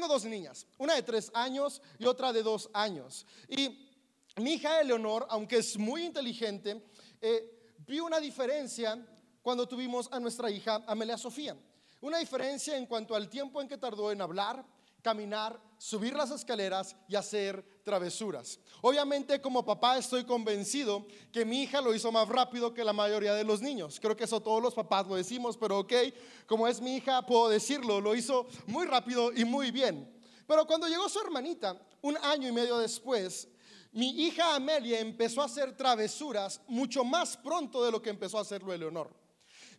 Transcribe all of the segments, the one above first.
tengo dos niñas, una de tres años y otra de dos años. Y mi hija Eleonor, aunque es muy inteligente, eh, vi una diferencia cuando tuvimos a nuestra hija Amelia Sofía. Una diferencia en cuanto al tiempo en que tardó en hablar, caminar, subir las escaleras y hacer travesuras. Obviamente como papá estoy convencido que mi hija lo hizo más rápido que la mayoría de los niños. Creo que eso todos los papás lo decimos, pero ok, como es mi hija puedo decirlo, lo hizo muy rápido y muy bien. Pero cuando llegó su hermanita, un año y medio después, mi hija Amelia empezó a hacer travesuras mucho más pronto de lo que empezó a hacerlo Eleonor.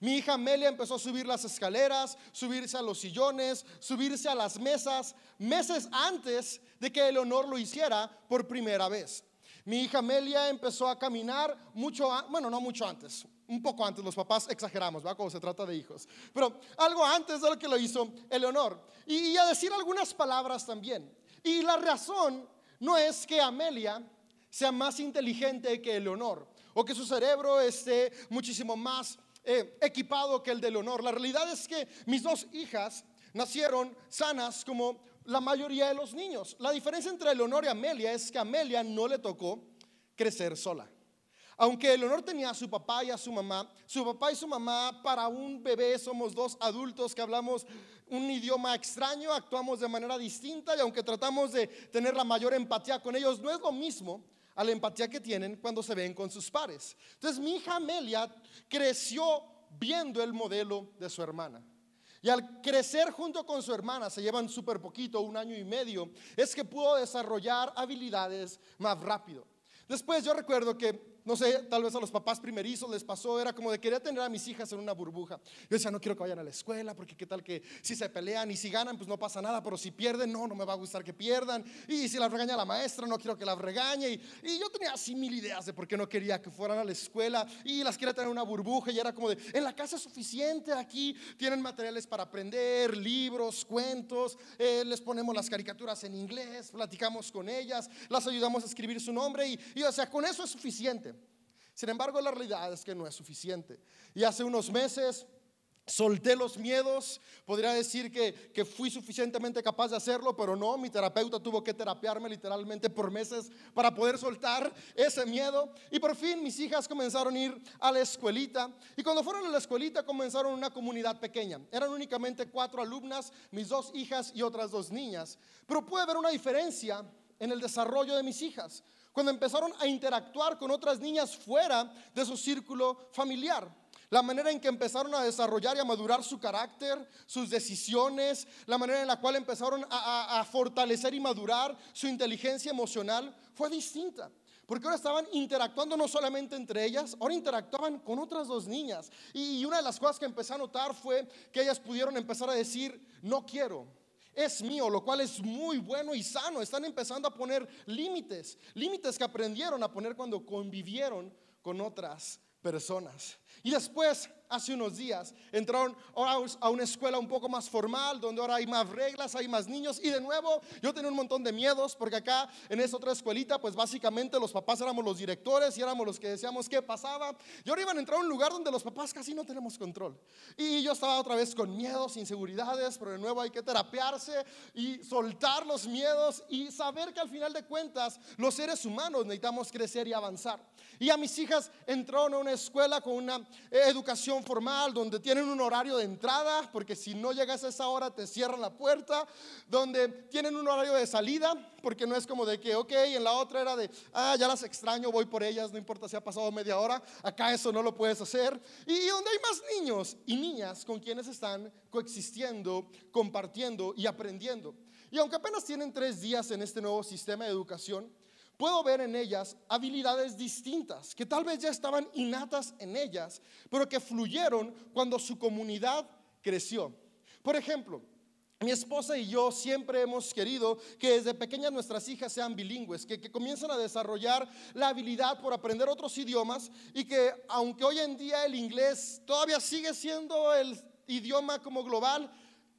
Mi hija Amelia empezó a subir las escaleras, subirse a los sillones, subirse a las mesas, meses antes de que Eleonor lo hiciera por primera vez. Mi hija Amelia empezó a caminar mucho, bueno, no mucho antes, un poco antes, los papás exageramos, ¿va? Cuando se trata de hijos, pero algo antes de lo que lo hizo Eleonor. Y, y a decir algunas palabras también. Y la razón no es que Amelia sea más inteligente que Eleonor o que su cerebro esté muchísimo más eh, equipado que el de Leonor. La realidad es que mis dos hijas nacieron sanas como la mayoría de los niños. La diferencia entre Leonor y Amelia es que Amelia no le tocó crecer sola. Aunque Leonor tenía a su papá y a su mamá, su papá y su mamá para un bebé somos dos adultos que hablamos un idioma extraño, actuamos de manera distinta y aunque tratamos de tener la mayor empatía con ellos, no es lo mismo a la empatía que tienen cuando se ven con sus pares. Entonces mi hija Amelia creció viendo el modelo de su hermana. Y al crecer junto con su hermana, se llevan súper poquito, un año y medio, es que pudo desarrollar habilidades más rápido. Después yo recuerdo que no sé, tal vez a los papás primerizos les pasó, era como de querer tener a mis hijas en una burbuja. Yo decía, no quiero que vayan a la escuela, porque qué tal que si se pelean y si ganan, pues no pasa nada, pero si pierden, no, no me va a gustar que pierdan. Y si las regaña la maestra, no quiero que las regañe. Y, yo tenía así mil ideas de por qué no quería que fueran a la escuela y las quería tener en una burbuja. Y era como de, en la casa es suficiente, aquí tienen materiales para aprender, libros, cuentos, eh, les ponemos las caricaturas en inglés, platicamos con ellas, las ayudamos a escribir su nombre y, y o sea, con eso es suficiente. Sin embargo, la realidad es que no es suficiente. Y hace unos meses solté los miedos, podría decir que, que, fui suficientemente capaz de hacerlo, pero no, mi terapeuta tuvo que terapiarme literalmente por meses para poder soltar ese miedo. Y por fin mis hijas comenzaron a ir a la escuelita. Y cuando fueron a la escuelita comenzaron una comunidad pequeña. Eran únicamente cuatro alumnas, mis dos hijas y otras dos niñas. Pero puede haber una diferencia en el desarrollo de mis hijas cuando empezaron a interactuar con otras niñas fuera de su círculo familiar. La manera en que empezaron a desarrollar y a madurar su carácter, sus decisiones, la manera en la cual empezaron a, fortalecer y madurar su inteligencia emocional fue distinta. Porque ahora estaban interactuando no solamente entre ellas, ahora interactuaban con otras dos niñas. y una de las cosas que empecé a notar fue que ellas pudieron empezar a decir, no quiero, es mío, lo cual es muy bueno y sano. Están empezando a poner límites, límites que aprendieron a poner cuando convivieron con otras personas. Y después hace unos días. Entraron a una escuela un poco más formal, donde ahora hay más reglas, hay más niños. Y de nuevo, yo tenía un montón de miedos, porque acá en esa otra escuelita, pues básicamente los papás éramos los directores y éramos los que decíamos qué pasaba. Y ahora iban a entrar a un lugar donde los papás casi no tenemos control. Y yo estaba otra vez con miedos, inseguridades, pero de nuevo hay que terapiarse y soltar los miedos y saber que al final de cuentas los seres humanos necesitamos crecer y avanzar. Y a mis hijas entraron a una escuela con una educación formal, donde tienen un horario de entrada, porque si no llegas a esa hora te cierran la puerta, donde tienen un horario de salida, porque no es como de que, ok, en la otra era de, ah, ya las extraño, voy por ellas, no importa si ha pasado media hora, acá eso no lo puedes hacer. Y, donde hay más niños y niñas con quienes están coexistiendo, compartiendo y aprendiendo. Y aunque apenas tienen tres días en este nuevo sistema de educación, puedo ver en ellas habilidades distintas que tal vez ya estaban innatas en ellas, pero que fluyeron cuando su comunidad creció. Por ejemplo, mi esposa y yo siempre hemos querido que desde pequeñas nuestras hijas sean bilingües, que, comiencen a desarrollar la habilidad por aprender otros idiomas y que aunque hoy en día el inglés todavía sigue siendo el idioma como global,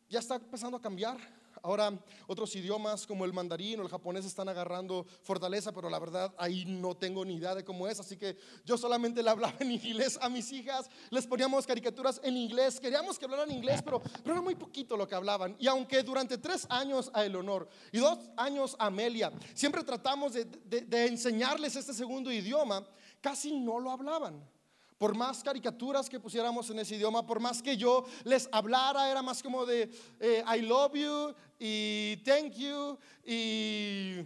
ya está empezando a cambiar Ahora otros idiomas como el mandarín o el japonés están agarrando fortaleza, pero la verdad ahí no tengo ni idea de cómo es. Así que yo solamente le hablaba en inglés a mis hijas, les poníamos caricaturas en inglés, queríamos que hablaran inglés, pero, era muy poquito lo que hablaban. Y aunque durante tres años a Eleonor y dos años a Amelia, siempre tratamos de enseñarles este segundo idioma, casi no lo hablaban. Por más caricaturas que pusiéramos en ese idioma, por más que yo les hablara, era más como de eh, I love you y thank you y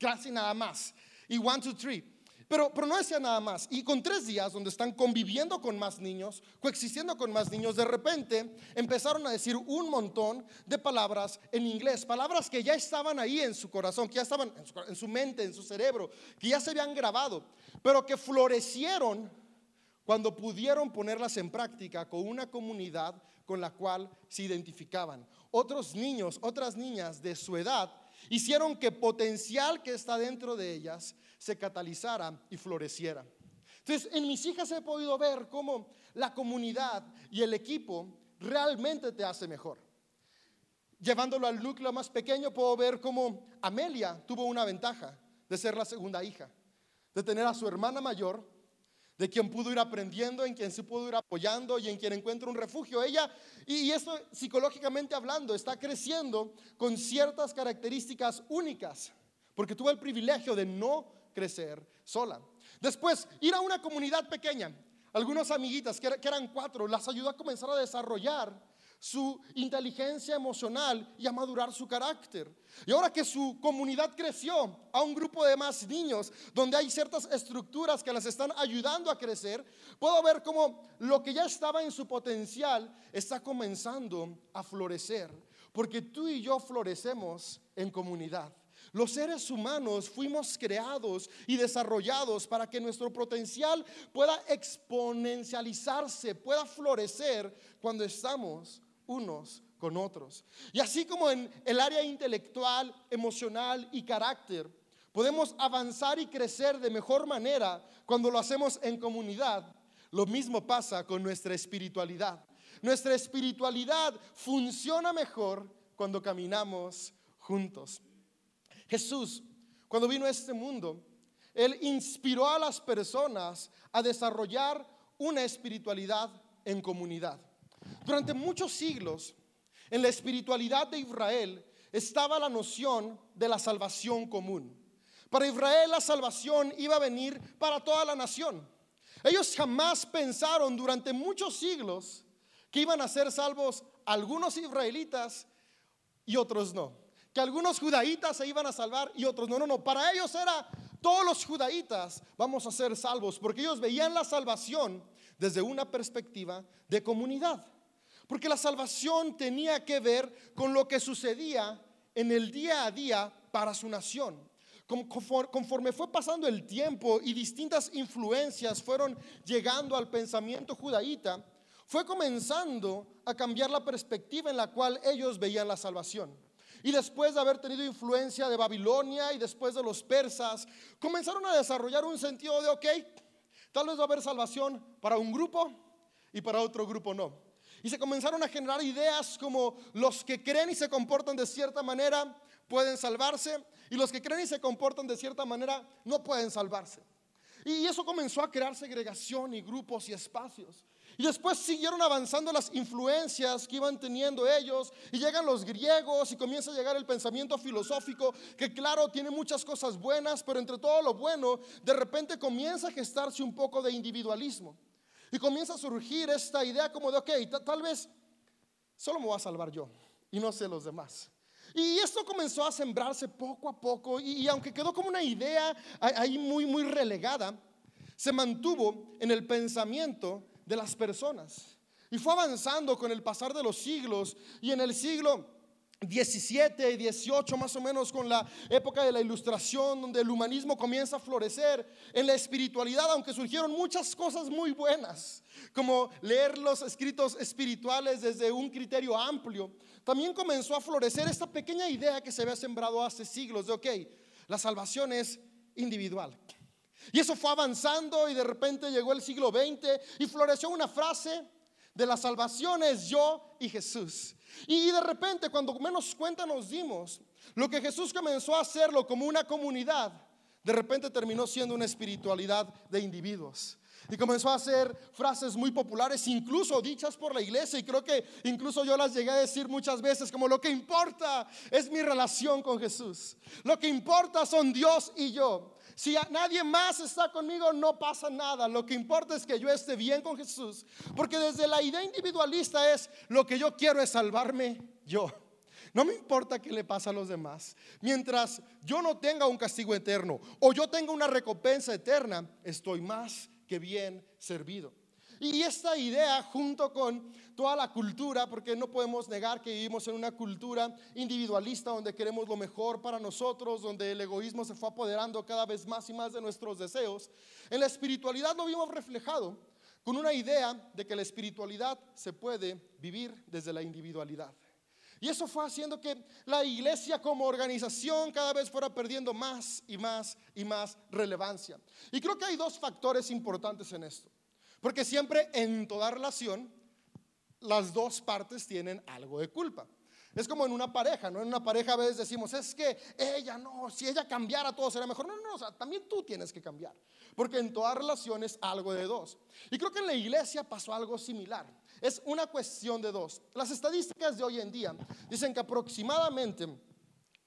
casi nada más. Y one, two, three. Pero, pero no decía nada más. Y con tres días donde están conviviendo con más niños, coexistiendo con más niños, de repente empezaron a decir un montón de palabras en inglés, palabras que ya estaban ahí en su corazón, que ya estaban en su, en su mente, en su cerebro, que ya se habían grabado, pero que florecieron cuando pudieron ponerlas en práctica con una comunidad con la cual se identificaban. Otros niños, otras niñas de su edad hicieron que potencial que está dentro de ellas se catalizara y floreciera. Entonces, en mis hijas he podido ver cómo la comunidad y el equipo realmente te hace mejor. Llevándolo al núcleo más pequeño, puedo ver cómo Amelia tuvo una ventaja de ser la segunda hija, de tener a su hermana mayor de quien pudo ir aprendiendo, en quien se pudo ir apoyando y en quien encuentra un refugio. Ella, y, esto psicológicamente hablando, está creciendo con ciertas características únicas, porque tuvo el privilegio de no crecer sola. Después, ir a una comunidad pequeña, algunas amiguitas, que eran cuatro, las ayudó a comenzar a desarrollar su inteligencia emocional y a madurar su carácter. Y ahora que su comunidad creció a un grupo de más niños, donde hay ciertas estructuras que las están ayudando a crecer, puedo ver cómo lo que ya estaba en su potencial está comenzando a florecer. Porque tú y yo florecemos en comunidad. Los seres humanos fuimos creados y desarrollados para que nuestro potencial pueda exponencializarse, pueda florecer cuando estamos unos con otros. Y así como en el área intelectual, emocional y carácter, podemos avanzar y crecer de mejor manera cuando lo hacemos en comunidad, lo mismo pasa con nuestra espiritualidad. Nuestra espiritualidad funciona mejor cuando caminamos juntos. Jesús, cuando vino a este mundo, Él inspiró a las personas a desarrollar una espiritualidad en comunidad. Durante muchos siglos, en la espiritualidad de Israel estaba la noción de la salvación común. Para Israel la salvación iba a venir para toda la nación. Ellos jamás pensaron durante muchos siglos que iban a ser salvos algunos israelitas y otros no. Que algunos judaítas se iban a salvar y otros no. No, no. Para ellos era todos los judaítas vamos a ser salvos porque ellos veían la salvación desde una perspectiva de comunidad. Porque la salvación tenía que ver con lo que sucedía en el día a día para su nación. Conforme fue pasando el tiempo y distintas influencias fueron llegando al pensamiento judaíta, fue comenzando a cambiar la perspectiva en la cual ellos veían la salvación. Y después de haber tenido influencia de Babilonia y después de los persas, comenzaron a desarrollar un sentido de, ok, tal vez va a haber salvación para un grupo y para otro grupo no. Y se comenzaron a generar ideas como los que creen y se comportan de cierta manera pueden salvarse y los que creen y se comportan de cierta manera no pueden salvarse. Y eso comenzó a crear segregación y grupos y espacios. Y después siguieron avanzando las influencias que iban teniendo ellos y llegan los griegos y comienza a llegar el pensamiento filosófico que claro tiene muchas cosas buenas, pero entre todo lo bueno de repente comienza a gestarse un poco de individualismo. Y comienza a surgir esta idea como de, ok, tal vez solo me voy a salvar yo y no sé los demás. Y esto comenzó a sembrarse poco a poco y, aunque quedó como una idea ahí muy, muy relegada, se mantuvo en el pensamiento de las personas. Y fue avanzando con el pasar de los siglos y en el siglo 17 y 18 más o menos con la época de la ilustración donde el humanismo comienza a florecer en la espiritualidad aunque surgieron muchas cosas muy buenas como leer los escritos espirituales desde un criterio amplio también comenzó a florecer esta pequeña idea que se había sembrado hace siglos de ok la salvación es individual y eso fue avanzando y de repente llegó el siglo XX y floreció una frase de la salvación es yo y Jesús. Y, de repente, cuando menos cuenta nos dimos, lo que Jesús comenzó a hacerlo como una comunidad, de repente terminó siendo una espiritualidad de individuos. Y comenzó a hacer frases muy populares, incluso dichas por la iglesia. Y creo que incluso yo las llegué a decir muchas veces, como lo que importa es mi relación con Jesús. Lo que importa son Dios y yo. Si nadie más está conmigo, no pasa nada. Lo que importa es que yo esté bien con Jesús. Porque desde la idea individualista es, lo que yo quiero es salvarme yo. No me importa qué le pasa a los demás. Mientras yo no tenga un castigo eterno o yo tenga una recompensa eterna, estoy más que bien servido. Y esta idea junto con toda la cultura, porque no podemos negar que vivimos en una cultura individualista donde queremos lo mejor para nosotros, donde el egoísmo se fue apoderando cada vez más y más de nuestros deseos, en la espiritualidad lo vimos reflejado con una idea de que la espiritualidad se puede vivir desde la individualidad. Y eso fue haciendo que la iglesia como organización cada vez fuera perdiendo más y más y más relevancia. Y creo que hay dos factores importantes en esto. Porque siempre en toda relación las dos partes tienen algo de culpa. Es como en una pareja, ¿no? En una pareja a veces decimos, es que ella no, si ella cambiara todo sería mejor. No, no, no, o sea, también tú tienes que cambiar. Porque en toda relación es algo de dos. Y creo que en la iglesia pasó algo similar. Es una cuestión de dos. Las estadísticas de hoy en día dicen que aproximadamente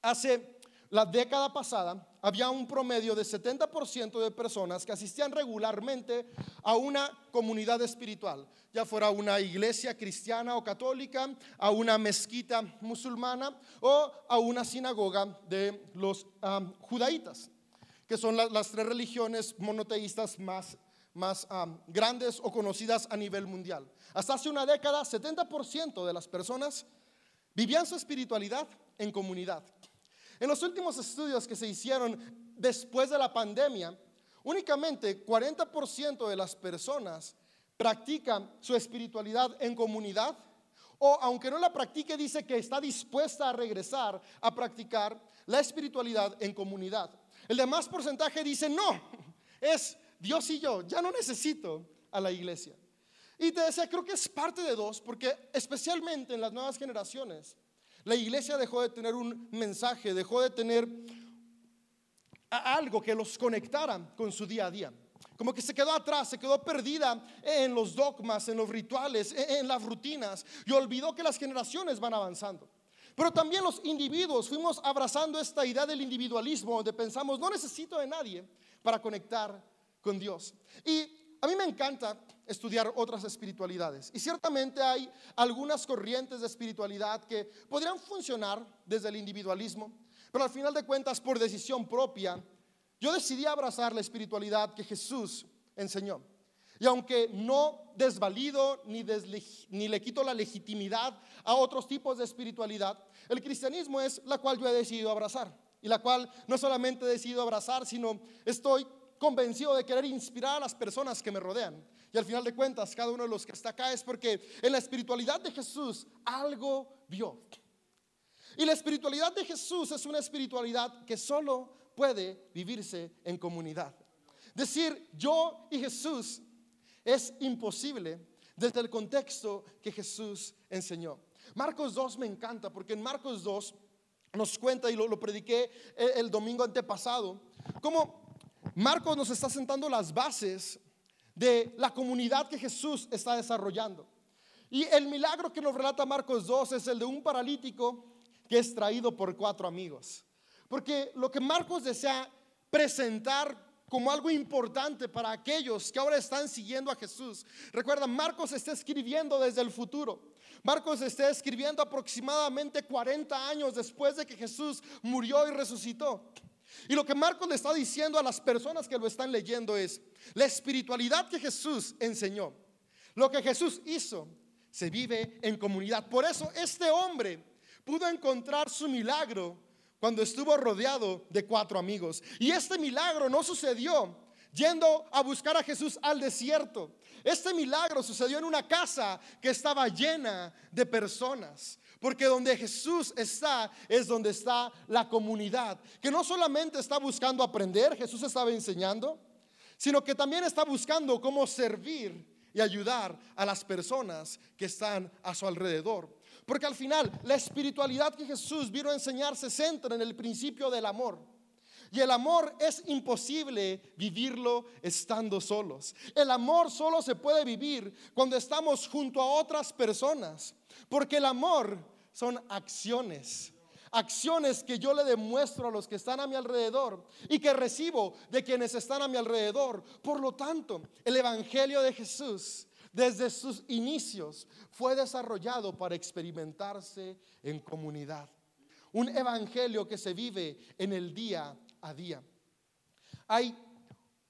hace la década pasada había un promedio de 70% de personas que asistían regularmente a una comunidad espiritual, ya fuera una iglesia cristiana o católica, a una mezquita musulmana o a una sinagoga de los judaítas, que son las tres religiones monoteístas más más grandes o conocidas a nivel mundial. Hasta hace una década, 70% de las personas vivían su espiritualidad en comunidad. En los últimos estudios que se hicieron después de la pandemia, únicamente 40% de las personas practican su espiritualidad en comunidad o aunque no la practique, dice que está dispuesta a regresar a practicar la espiritualidad en comunidad. El demás porcentaje dice no, es Dios y yo, ya no necesito a la iglesia. Y te decía, creo que es parte de dos, porque especialmente en las nuevas generaciones, la iglesia dejó de tener un mensaje, dejó de tener algo que los conectara con su día a día. Como que se quedó atrás, se quedó perdida en los dogmas, en los rituales, en las rutinas y olvidó que las generaciones van avanzando. Pero también los individuos fuimos abrazando esta idea del individualismo, donde pensamos, no necesito de nadie para conectar con Dios. Y a mí me encanta estudiar otras espiritualidades. Y ciertamente hay algunas corrientes de espiritualidad que podrían funcionar desde el individualismo, pero al final de cuentas, por decisión propia, yo decidí abrazar la espiritualidad que Jesús enseñó. Y aunque no desvalido ni, ni, le quito la legitimidad a otros tipos de espiritualidad, el cristianismo es la cual yo he decidido abrazar. Y la cual no solamente he decidido abrazar, sino estoy convencido de querer inspirar a las personas que me rodean. Y al final de cuentas, cada uno de los que está acá es porque en la espiritualidad de Jesús algo vio. Y la espiritualidad de Jesús es una espiritualidad que solo puede vivirse en comunidad. Decir yo y Jesús es imposible desde el contexto que Jesús enseñó. Marcos 2 me encanta porque en Marcos 2 nos cuenta, y lo, lo prediqué el, el domingo antepasado, como Marcos nos está sentando las bases de la comunidad que Jesús está desarrollando. Y el milagro que nos relata Marcos 2 es el de un paralítico que es traído por cuatro amigos. Porque lo que Marcos desea presentar como algo importante para aquellos que ahora están siguiendo a Jesús. Recuerda, Marcos está escribiendo desde el futuro. Marcos está escribiendo aproximadamente 40 años después de que Jesús murió y resucitó. Y lo que Marcos le está diciendo a las personas que lo están leyendo es, la espiritualidad que Jesús enseñó, lo que Jesús hizo, se vive en comunidad. Por eso este hombre pudo encontrar su milagro cuando estuvo rodeado de cuatro amigos. Y este milagro no sucedió yendo a buscar a Jesús al desierto. Este milagro sucedió en una casa que estaba llena de personas. Porque donde Jesús está es donde está la comunidad, que no solamente está buscando aprender, Jesús estaba enseñando, sino que también está buscando cómo servir y ayudar a las personas que están a su alrededor. Porque al final la espiritualidad que Jesús vino a enseñar se centra en el principio del amor. Y el amor es imposible vivirlo estando solos. El amor solo se puede vivir cuando estamos junto a otras personas. Porque el amor son acciones. Acciones que yo le demuestro a los que están a mi alrededor y que recibo de quienes están a mi alrededor. Por lo tanto, el Evangelio de Jesús desde sus inicios fue desarrollado para experimentarse en comunidad. Un evangelio que se vive en el día a día. Hay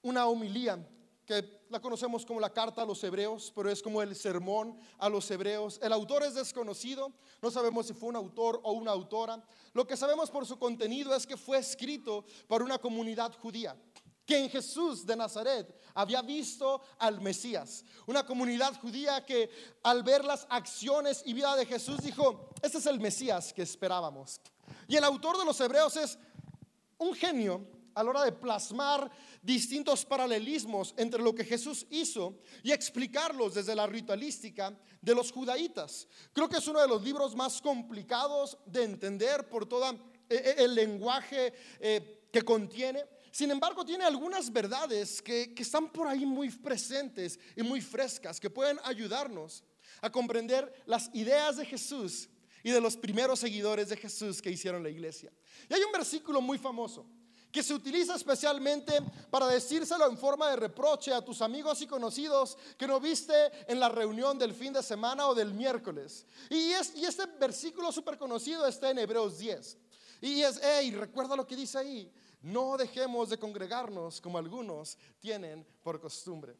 una homilía que la conocemos como la carta a los hebreos, pero es como el sermón a los hebreos. El autor es desconocido, no sabemos si fue un autor o una autora. Lo que sabemos por su contenido es que fue escrito por una comunidad judía que en Jesús de Nazaret había visto al Mesías. Una comunidad judía que al ver las acciones y vida de Jesús dijo, este es el Mesías que esperábamos. Y el autor de los Hebreos es un genio a la hora de plasmar distintos paralelismos entre lo que Jesús hizo y explicarlos desde la ritualística de los judaítas. Creo que es uno de los libros más complicados de entender por todo eh, eh, el lenguaje eh, que contiene. Sin embargo, tiene algunas verdades que, que están por ahí muy presentes y muy frescas, que pueden ayudarnos a comprender las ideas de Jesús y de los primeros seguidores de Jesús que hicieron la iglesia. Y hay un versículo muy famoso que se utiliza especialmente para decírselo en forma de reproche a tus amigos y conocidos que no viste en la reunión del fin de semana o del miércoles. Y, es, y este versículo súper conocido está en Hebreos 10. Y es, hey, recuerda lo que dice ahí, no dejemos de congregarnos como algunos tienen por costumbre.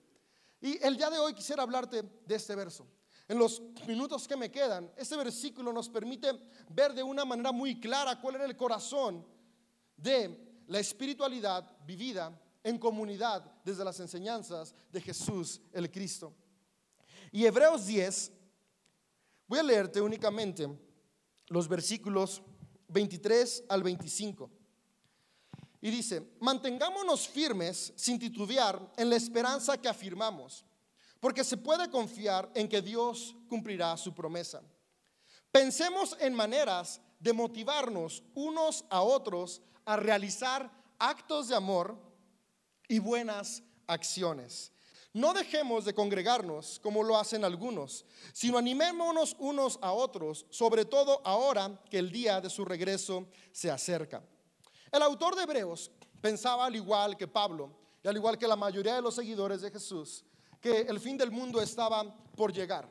Y el día de hoy quisiera hablarte de este verso. En los minutos que me quedan, este versículo nos permite ver de una manera muy clara cuál era el corazón de la espiritualidad vivida en comunidad desde las enseñanzas de Jesús el Cristo. Y Hebreos 10, voy a leerte únicamente los versículos 23 al 25. Y dice, mantengámonos firmes sin titubear en la esperanza que afirmamos porque se puede confiar en que Dios cumplirá su promesa. Pensemos en maneras de motivarnos unos a otros a realizar actos de amor y buenas acciones. No dejemos de congregarnos como lo hacen algunos, sino animémonos unos a otros, sobre todo ahora que el día de su regreso se acerca. El autor de Hebreos pensaba al igual que Pablo y al igual que la mayoría de los seguidores de Jesús, que el fin del mundo estaba por llegar.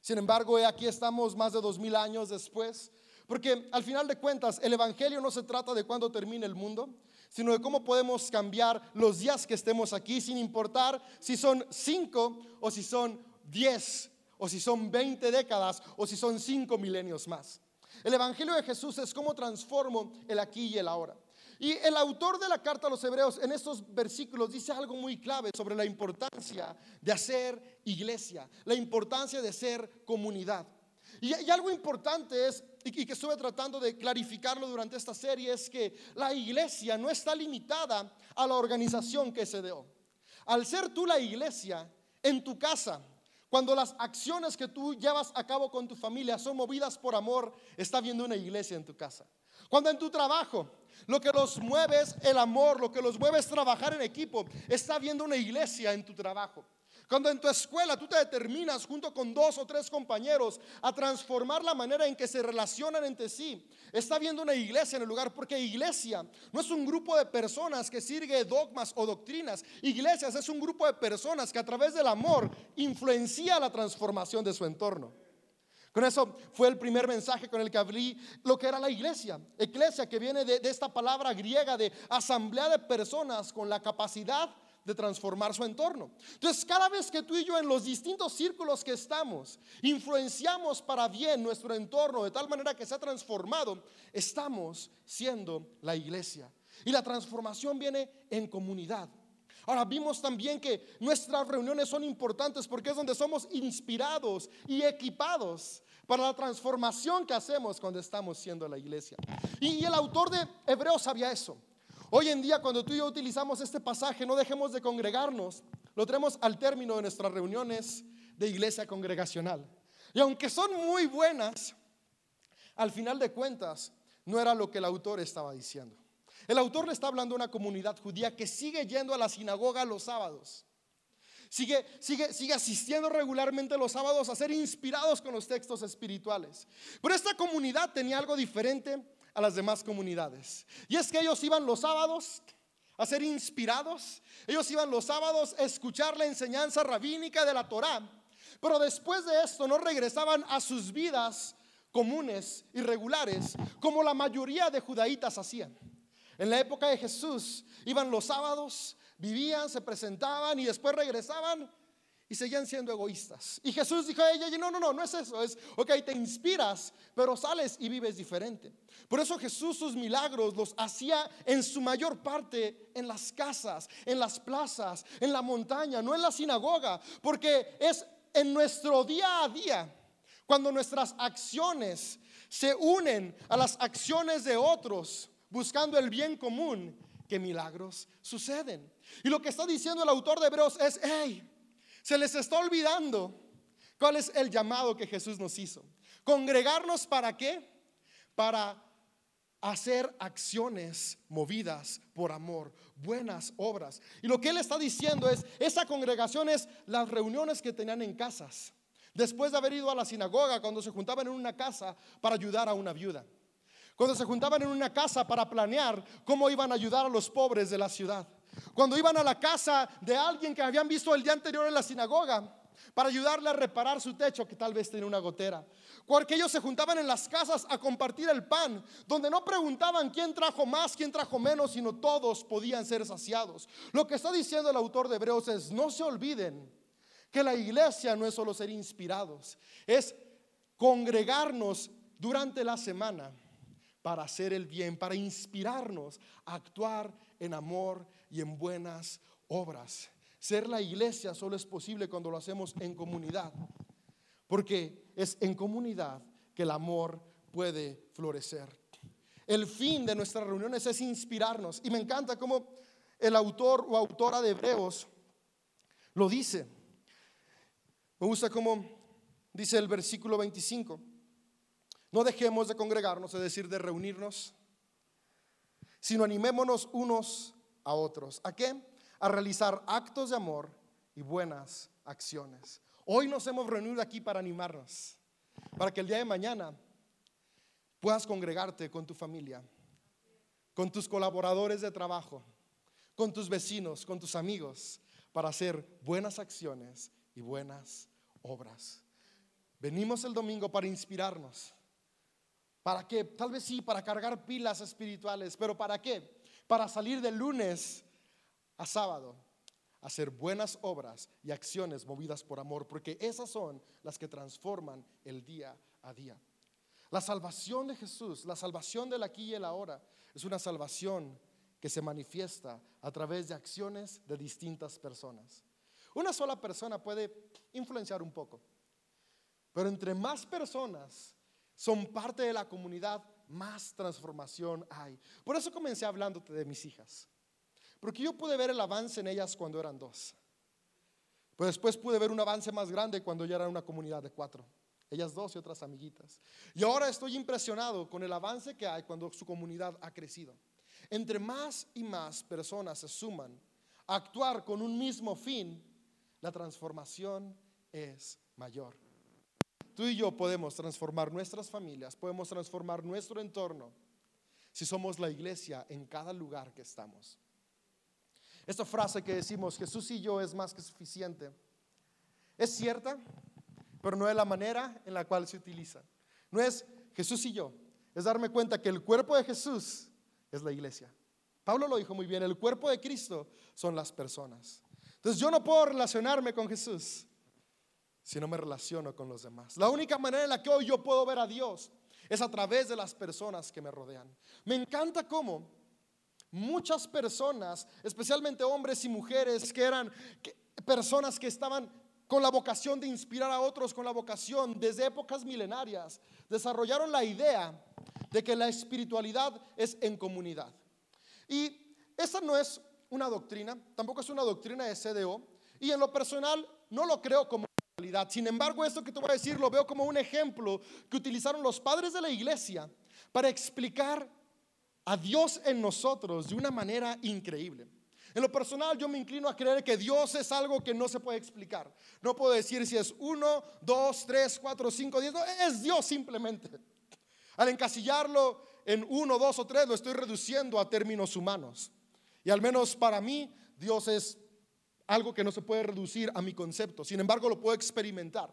Sin embargo, aquí estamos más de dos mil años después, porque al final de cuentas el Evangelio no se trata de cuándo termine el mundo, sino de cómo podemos cambiar los días que estemos aquí, sin importar si son cinco o si son diez o si son veinte décadas o si son cinco milenios más. El Evangelio de Jesús es cómo transformo el aquí y el ahora. Y el autor de la carta a los hebreos en estos versículos dice algo muy clave sobre la importancia de hacer iglesia, la importancia de ser comunidad. Y, algo importante es, y, que estuve tratando de clarificarlo durante esta serie, es que la iglesia no está limitada a la organización que se dio. Al ser tú la iglesia en tu casa, cuando las acciones que tú llevas a cabo con tu familia son movidas por amor, está viendo una iglesia en tu casa. Cuando en tu trabajo lo que los mueve es el amor, lo que los mueve es trabajar en equipo. Está viendo una iglesia en tu trabajo. Cuando en tu escuela tú te determinas junto con dos o tres compañeros a transformar la manera en que se relacionan entre sí, está viendo una iglesia en el lugar, porque iglesia no es un grupo de personas que sigue dogmas o doctrinas. Iglesias es un grupo de personas que a través del amor influencia la transformación de su entorno. Con eso fue el primer mensaje con el que abrí lo que era la iglesia. Iglesia que viene de, esta palabra griega de asamblea de personas con la capacidad de transformar su entorno. Entonces, cada vez que tú y yo en los distintos círculos que estamos influenciamos para bien nuestro entorno de tal manera que se ha transformado, estamos siendo la iglesia. Y la transformación viene en comunidad. Ahora vimos también que nuestras reuniones son importantes porque es donde somos inspirados y equipados para la transformación que hacemos cuando estamos siendo la iglesia. Y, el autor de Hebreos sabía eso. Hoy en día cuando tú y yo utilizamos este pasaje, no dejemos de congregarnos. lo tenemos al término de nuestras reuniones de iglesia congregacional. Y aunque son muy buenas, al final de cuentas no era lo que el autor estaba diciendo. El autor le está hablando a una comunidad judía que sigue yendo a la sinagoga los sábados. Sigue, sigue, sigue asistiendo regularmente los sábados a ser inspirados con los textos espirituales. Pero esta comunidad tenía algo diferente a las demás comunidades. Y es que ellos iban los sábados a ser inspirados. Ellos iban los sábados a escuchar la enseñanza rabínica de la Torá. Pero después de esto no regresaban a sus vidas comunes y regulares como la mayoría de judaítas hacían. En la época de Jesús iban los sábados, vivían, se presentaban y después regresaban y seguían siendo egoístas. Y Jesús dijo a ella, no, no, no, no es eso, es, ok, te inspiras, pero sales y vives diferente. Por eso Jesús sus milagros los hacía en su mayor parte en las casas, en las plazas, en la montaña, no en la sinagoga, porque es en nuestro día a día, cuando nuestras acciones se unen a las acciones de otros, buscando el bien común, que milagros suceden. Y lo que está diciendo el autor de Hebreos es, hey, se les está olvidando cuál es el llamado que Jesús nos hizo. Congregarnos para qué? Para hacer acciones movidas por amor, buenas obras. Y lo que él está diciendo es, esa congregación es las reuniones que tenían en casas. Después de haber ido a la sinagoga, cuando se juntaban en una casa para ayudar a una viuda cuando se juntaban en una casa para planear cómo iban a ayudar a los pobres de la ciudad, cuando iban a la casa de alguien que habían visto el día anterior en la sinagoga para ayudarle a reparar su techo que tal vez tenía una gotera. Porque ellos se juntaban en las casas a compartir el pan, donde no preguntaban quién trajo más, quién trajo menos, sino todos podían ser saciados. Lo que está diciendo el autor de Hebreos es, no se olviden que la iglesia no es solo ser inspirados, es congregarnos durante la semana para hacer el bien, para inspirarnos a actuar en amor y en buenas obras. Ser la iglesia solo es posible cuando lo hacemos en comunidad, porque es en comunidad que el amor puede florecer. El fin de nuestras reuniones es inspirarnos y me encanta cómo el autor o autora de Hebreos lo dice. Me gusta cómo dice el versículo 25. No dejemos de congregarnos, es decir, de reunirnos, sino animémonos unos a otros. ¿A qué? A realizar actos de amor y buenas acciones. Hoy nos hemos reunido aquí para animarnos, para que el día de mañana puedas congregarte con tu familia, con tus colaboradores de trabajo, con tus vecinos, con tus amigos, para hacer buenas acciones y buenas obras. Venimos el domingo para inspirarnos ¿Para qué? Tal vez sí, para cargar pilas espirituales, pero ¿para qué? Para salir de lunes a sábado, hacer buenas obras y acciones movidas por amor, porque esas son las que transforman el día a día. La salvación de Jesús, la salvación del aquí y el ahora, es una salvación que se manifiesta a través de acciones de distintas personas. Una sola persona puede influenciar un poco, pero entre más personas son parte de la comunidad, más transformación hay. Por eso comencé hablándote de mis hijas. Porque yo pude ver el avance en ellas cuando eran dos. Pero después pude ver un avance más grande cuando ya era una comunidad de cuatro. Ellas dos y otras amiguitas. Y ahora estoy impresionado con el avance que hay cuando su comunidad ha crecido. Entre más y más personas se suman a actuar con un mismo fin, la transformación es mayor. Tú y yo podemos transformar nuestras familias, podemos transformar nuestro entorno si somos la iglesia en cada lugar que estamos. Esta frase que decimos, Jesús y yo es más que suficiente, es cierta, pero no es la manera en la cual se utiliza. No es Jesús y yo, es darme cuenta que el cuerpo de Jesús es la iglesia. Pablo lo dijo muy bien, el cuerpo de Cristo son las personas. Entonces yo no puedo relacionarme con Jesús si no me relaciono con los demás. La única manera en la que hoy yo puedo ver a Dios es a través de las personas que me rodean. Me encanta cómo muchas personas, especialmente hombres y mujeres, que eran personas que estaban con la vocación de inspirar a otros, con la vocación desde épocas milenarias, desarrollaron la idea de que la espiritualidad es en comunidad. Y esa no es una doctrina, tampoco es una doctrina de CDO, Y en lo personal no lo creo como. Sin embargo, esto que te voy a decir lo veo como un ejemplo que utilizaron los padres de la iglesia para explicar a Dios en nosotros de una manera increíble. En lo personal yo me inclino a creer que Dios es algo que no se puede explicar. No puedo decir si es uno, dos, tres, cuatro, cinco, diez. No, es Dios simplemente. Al encasillarlo en uno, dos o tres lo estoy reduciendo a términos humanos. Y al menos para mí Dios es algo que no se puede reducir a mi concepto. Sin embargo lo puedo experimentar.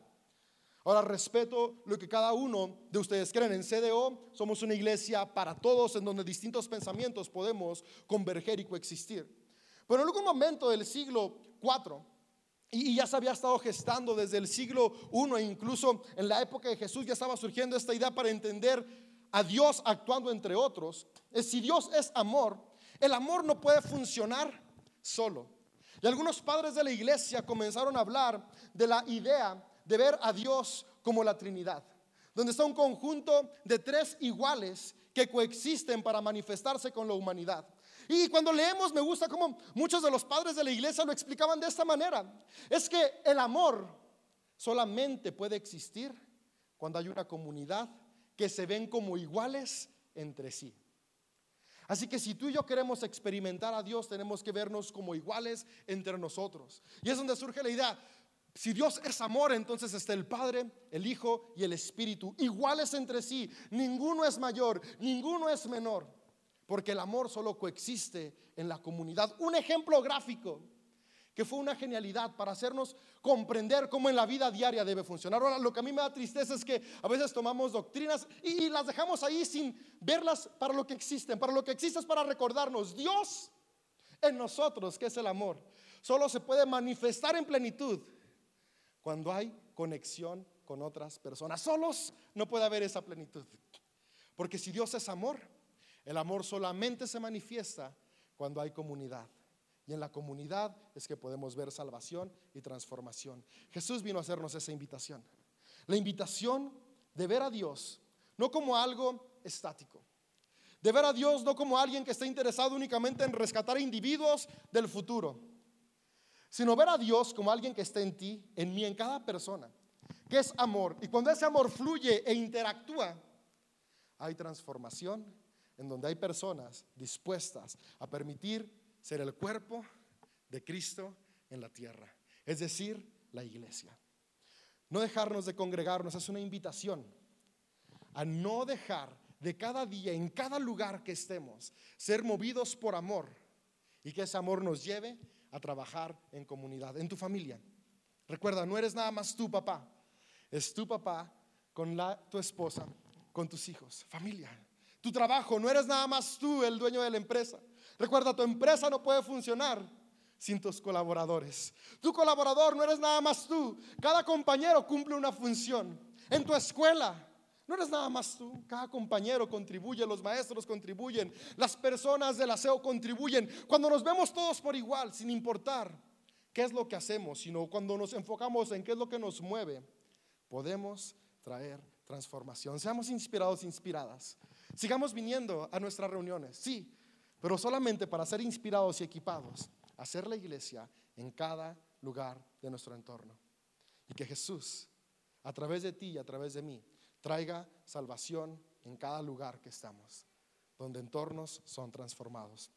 Ahora respeto lo que cada uno de ustedes creen. En CDO somos una iglesia para todos en donde distintos pensamientos podemos converger y coexistir. Pero en algún momento del siglo IV, y ya se había estado gestando desde el siglo I, e incluso en la época de Jesús ya estaba surgiendo esta idea para entender a Dios actuando entre otros, es si Dios es amor, el amor no puede funcionar solo. Y algunos padres de la iglesia comenzaron a hablar de la idea de ver a Dios como la Trinidad, donde está un conjunto de tres iguales que coexisten para manifestarse con la humanidad. Y cuando leemos me gusta como muchos de los padres de la iglesia lo explicaban de esta manera. Es que el amor solamente puede existir cuando hay una comunidad que se ven como iguales entre sí. Así que si tú y yo queremos experimentar a Dios, tenemos que vernos como iguales entre nosotros. Y es donde surge la idea, si Dios es amor, entonces está el Padre, el Hijo y el Espíritu, iguales entre sí. Ninguno es mayor, ninguno es menor porque el amor solo coexiste en la comunidad. Un ejemplo gráfico que fue una genialidad para hacernos comprender cómo en la vida diaria debe funcionar. Ahora, lo que a mí me da tristeza es que a veces tomamos doctrinas y, las dejamos ahí sin verlas para lo que existen. Para lo que existe es para recordarnos, Dios en nosotros, que es el amor, solo se puede manifestar en plenitud cuando hay conexión con otras personas. Solos no puede haber esa plenitud. Porque si Dios es amor, el amor solamente se manifiesta cuando hay comunidad. Y en la comunidad es que podemos ver salvación y transformación. Jesús vino a hacernos esa invitación. La invitación de ver a Dios no como algo estático. De ver a Dios no como alguien que está interesado únicamente en rescatar individuos del futuro. Sino ver a Dios como alguien que está en ti, en mí, en cada persona. Que es amor. Y cuando ese amor fluye e interactúa, hay transformación en donde hay personas dispuestas a permitir ser el cuerpo de Cristo en la tierra, es decir, la iglesia. No dejarnos de congregarnos es una invitación a no dejar de cada día, en cada lugar que estemos, ser movidos por amor y que ese amor nos lleve a trabajar en comunidad, en tu familia. Recuerda, no eres nada más tu papá, es tu papá con la, tu esposa, con tus hijos, familia. Tu trabajo, no eres nada más tú el dueño de la empresa. Recuerda, tu empresa no puede funcionar sin tus colaboradores. Tu colaborador no eres nada más tú. Cada compañero cumple una función. En tu escuela no eres nada más tú. Cada compañero contribuye, los maestros contribuyen, las personas del aseo contribuyen. Cuando nos vemos todos por igual, sin importar qué es lo que hacemos, sino cuando nos enfocamos en qué es lo que nos mueve, podemos traer transformación. Seamos inspirados, inspiradas. Sigamos viniendo a nuestras reuniones, sí, pero solamente para ser inspirados y equipados a hacer la iglesia en cada lugar de nuestro entorno. Y que Jesús, a través de ti y a través de mí, traiga salvación en cada lugar que estamos, donde entornos son transformados.